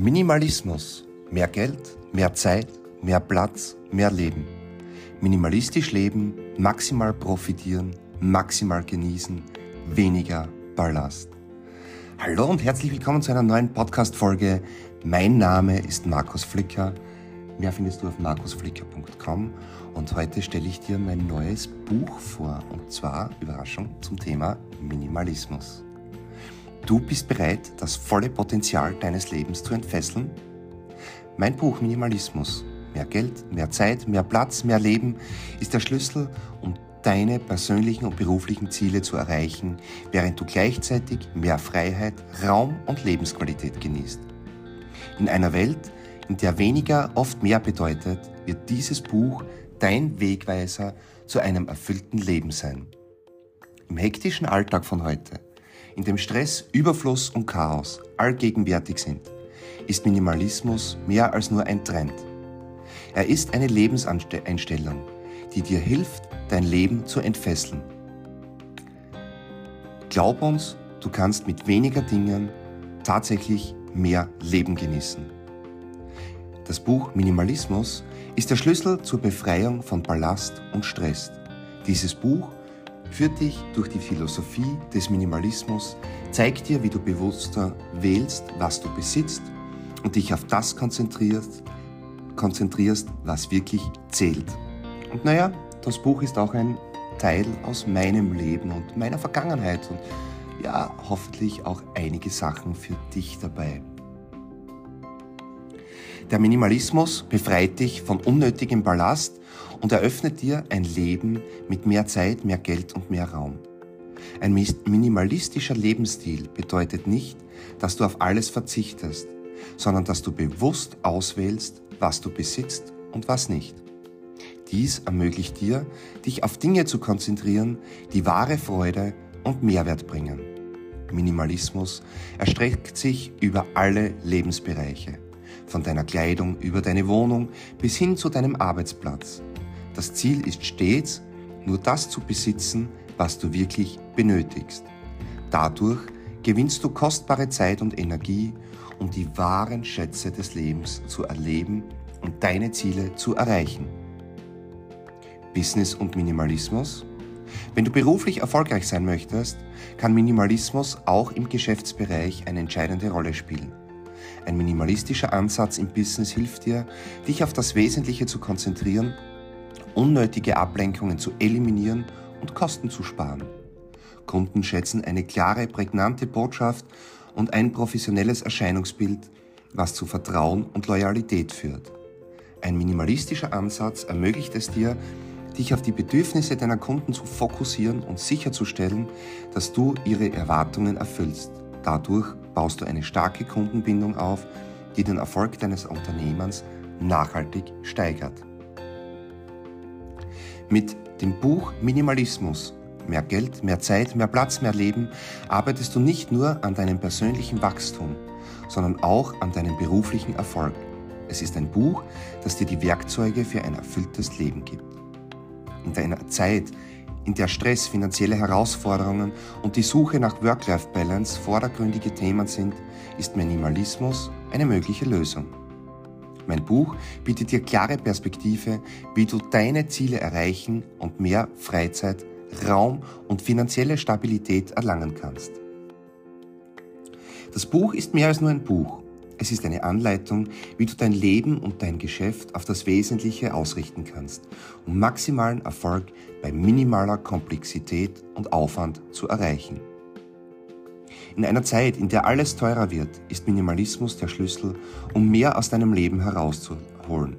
Minimalismus. Mehr Geld, mehr Zeit, mehr Platz, mehr Leben. Minimalistisch leben, maximal profitieren, maximal genießen, weniger Ballast. Hallo und herzlich willkommen zu einer neuen Podcast-Folge. Mein Name ist Markus Flicker. Mehr findest du auf markusflicker.com und heute stelle ich dir mein neues Buch vor und zwar, Überraschung, zum Thema Minimalismus. Du bist bereit, das volle Potenzial deines Lebens zu entfesseln? Mein Buch Minimalismus, mehr Geld, mehr Zeit, mehr Platz, mehr Leben ist der Schlüssel, um deine persönlichen und beruflichen Ziele zu erreichen, während du gleichzeitig mehr Freiheit, Raum und Lebensqualität genießt. In einer Welt, in der weniger oft mehr bedeutet, wird dieses Buch dein Wegweiser zu einem erfüllten Leben sein. Im hektischen Alltag von heute in dem Stress, Überfluss und Chaos allgegenwärtig sind, ist Minimalismus mehr als nur ein Trend. Er ist eine Lebenseinstellung, die dir hilft, dein Leben zu entfesseln. Glaub uns, du kannst mit weniger Dingen tatsächlich mehr Leben genießen. Das Buch Minimalismus ist der Schlüssel zur Befreiung von Ballast und Stress. Dieses Buch führt dich durch die Philosophie des Minimalismus, zeigt dir, wie du bewusster wählst, was du besitzt und dich auf das konzentrierst, konzentrierst, was wirklich zählt. Und naja, das Buch ist auch ein Teil aus meinem Leben und meiner Vergangenheit und ja, hoffentlich auch einige Sachen für dich dabei. Der Minimalismus befreit dich von unnötigem Ballast und eröffnet dir ein Leben mit mehr Zeit, mehr Geld und mehr Raum. Ein minimalistischer Lebensstil bedeutet nicht, dass du auf alles verzichtest, sondern dass du bewusst auswählst, was du besitzt und was nicht. Dies ermöglicht dir, dich auf Dinge zu konzentrieren, die wahre Freude und Mehrwert bringen. Minimalismus erstreckt sich über alle Lebensbereiche, von deiner Kleidung über deine Wohnung bis hin zu deinem Arbeitsplatz. Das Ziel ist stets, nur das zu besitzen, was du wirklich benötigst. Dadurch gewinnst du kostbare Zeit und Energie, um die wahren Schätze des Lebens zu erleben und deine Ziele zu erreichen. Business und Minimalismus? Wenn du beruflich erfolgreich sein möchtest, kann Minimalismus auch im Geschäftsbereich eine entscheidende Rolle spielen. Ein minimalistischer Ansatz im Business hilft dir, dich auf das Wesentliche zu konzentrieren unnötige Ablenkungen zu eliminieren und Kosten zu sparen. Kunden schätzen eine klare, prägnante Botschaft und ein professionelles Erscheinungsbild, was zu Vertrauen und Loyalität führt. Ein minimalistischer Ansatz ermöglicht es dir, dich auf die Bedürfnisse deiner Kunden zu fokussieren und sicherzustellen, dass du ihre Erwartungen erfüllst. Dadurch baust du eine starke Kundenbindung auf, die den Erfolg deines Unternehmens nachhaltig steigert. Mit dem Buch Minimalismus Mehr Geld, mehr Zeit, mehr Platz, mehr Leben arbeitest du nicht nur an deinem persönlichen Wachstum, sondern auch an deinem beruflichen Erfolg. Es ist ein Buch, das dir die Werkzeuge für ein erfülltes Leben gibt. In deiner Zeit, in der Stress, finanzielle Herausforderungen und die Suche nach Work-Life-Balance vordergründige Themen sind, ist Minimalismus eine mögliche Lösung. Mein Buch bietet dir klare Perspektive, wie du deine Ziele erreichen und mehr Freizeit, Raum und finanzielle Stabilität erlangen kannst. Das Buch ist mehr als nur ein Buch. Es ist eine Anleitung, wie du dein Leben und dein Geschäft auf das Wesentliche ausrichten kannst, um maximalen Erfolg bei minimaler Komplexität und Aufwand zu erreichen. In einer Zeit, in der alles teurer wird, ist Minimalismus der Schlüssel, um mehr aus deinem Leben herauszuholen.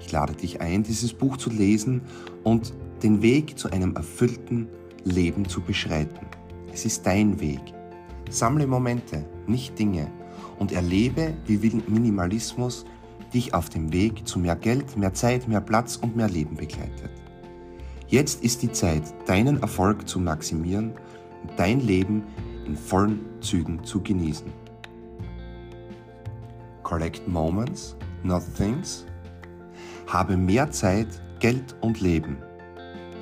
Ich lade dich ein, dieses Buch zu lesen und den Weg zu einem erfüllten Leben zu beschreiten. Es ist dein Weg. Sammle Momente, nicht Dinge und erlebe, wie Minimalismus dich auf dem Weg zu mehr Geld, mehr Zeit, mehr Platz und mehr Leben begleitet. Jetzt ist die Zeit, deinen Erfolg zu maximieren und dein Leben in vollen Zügen zu genießen. Collect Moments, not Things. Habe mehr Zeit, Geld und Leben.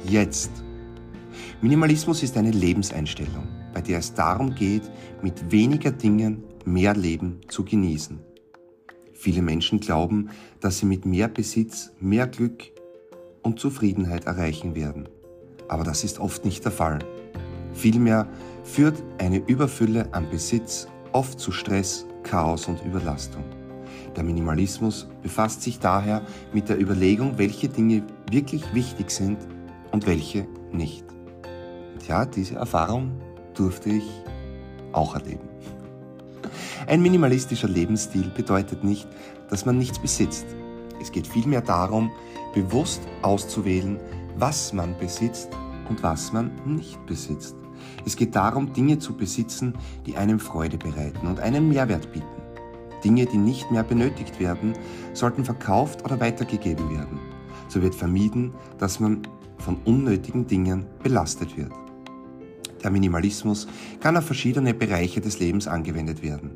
Jetzt. Minimalismus ist eine Lebenseinstellung, bei der es darum geht, mit weniger Dingen mehr Leben zu genießen. Viele Menschen glauben, dass sie mit mehr Besitz mehr Glück und Zufriedenheit erreichen werden. Aber das ist oft nicht der Fall. Vielmehr führt eine Überfülle an Besitz oft zu Stress, Chaos und Überlastung. Der Minimalismus befasst sich daher mit der Überlegung, welche Dinge wirklich wichtig sind und welche nicht. Und ja, diese Erfahrung durfte ich auch erleben. Ein minimalistischer Lebensstil bedeutet nicht, dass man nichts besitzt. Es geht vielmehr darum, bewusst auszuwählen, was man besitzt und was man nicht besitzt. Es geht darum, Dinge zu besitzen, die einem Freude bereiten und einen Mehrwert bieten. Dinge, die nicht mehr benötigt werden, sollten verkauft oder weitergegeben werden. So wird vermieden, dass man von unnötigen Dingen belastet wird. Der Minimalismus kann auf verschiedene Bereiche des Lebens angewendet werden,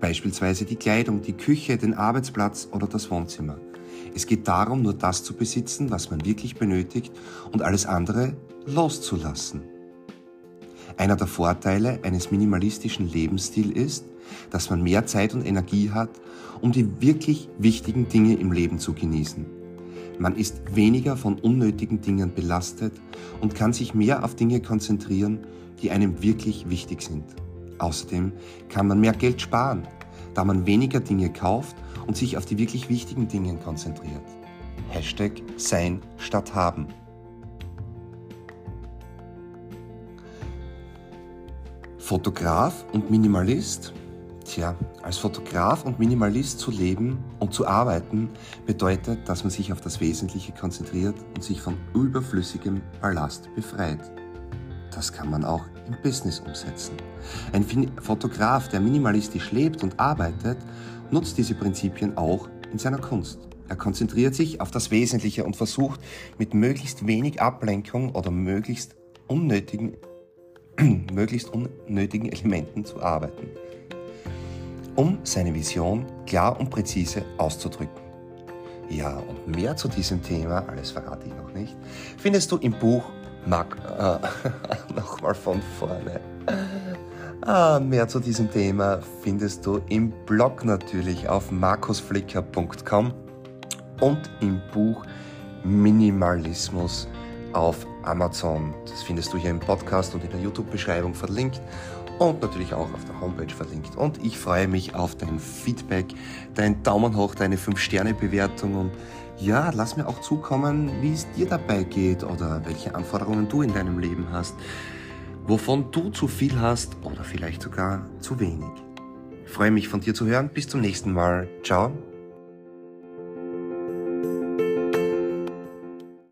beispielsweise die Kleidung, die Küche, den Arbeitsplatz oder das Wohnzimmer. Es geht darum, nur das zu besitzen, was man wirklich benötigt und alles andere loszulassen. Einer der Vorteile eines minimalistischen Lebensstils ist, dass man mehr Zeit und Energie hat, um die wirklich wichtigen Dinge im Leben zu genießen. Man ist weniger von unnötigen Dingen belastet und kann sich mehr auf Dinge konzentrieren, die einem wirklich wichtig sind. Außerdem kann man mehr Geld sparen, da man weniger Dinge kauft und sich auf die wirklich wichtigen Dinge konzentriert. Hashtag Sein statt Haben. Fotograf und Minimalist? Tja, als Fotograf und Minimalist zu leben und zu arbeiten bedeutet, dass man sich auf das Wesentliche konzentriert und sich von überflüssigem Ballast befreit. Das kann man auch im Business umsetzen. Ein Fotograf, der minimalistisch lebt und arbeitet, nutzt diese Prinzipien auch in seiner Kunst. Er konzentriert sich auf das Wesentliche und versucht mit möglichst wenig Ablenkung oder möglichst unnötigen möglichst unnötigen Elementen zu arbeiten, um seine Vision klar und präzise auszudrücken. Ja, und mehr zu diesem Thema, alles verrate ich noch nicht, findest du im Buch Mark, äh, nochmal von vorne. Ah, mehr zu diesem Thema findest du im Blog natürlich auf markusflicker.com und im Buch Minimalismus auf Amazon. Das findest du hier im Podcast und in der YouTube-Beschreibung verlinkt und natürlich auch auf der Homepage verlinkt. Und ich freue mich auf dein Feedback, deinen Daumen hoch, deine 5-Sterne-Bewertung und ja, lass mir auch zukommen, wie es dir dabei geht oder welche Anforderungen du in deinem Leben hast, wovon du zu viel hast oder vielleicht sogar zu wenig. Ich freue mich von dir zu hören. Bis zum nächsten Mal. Ciao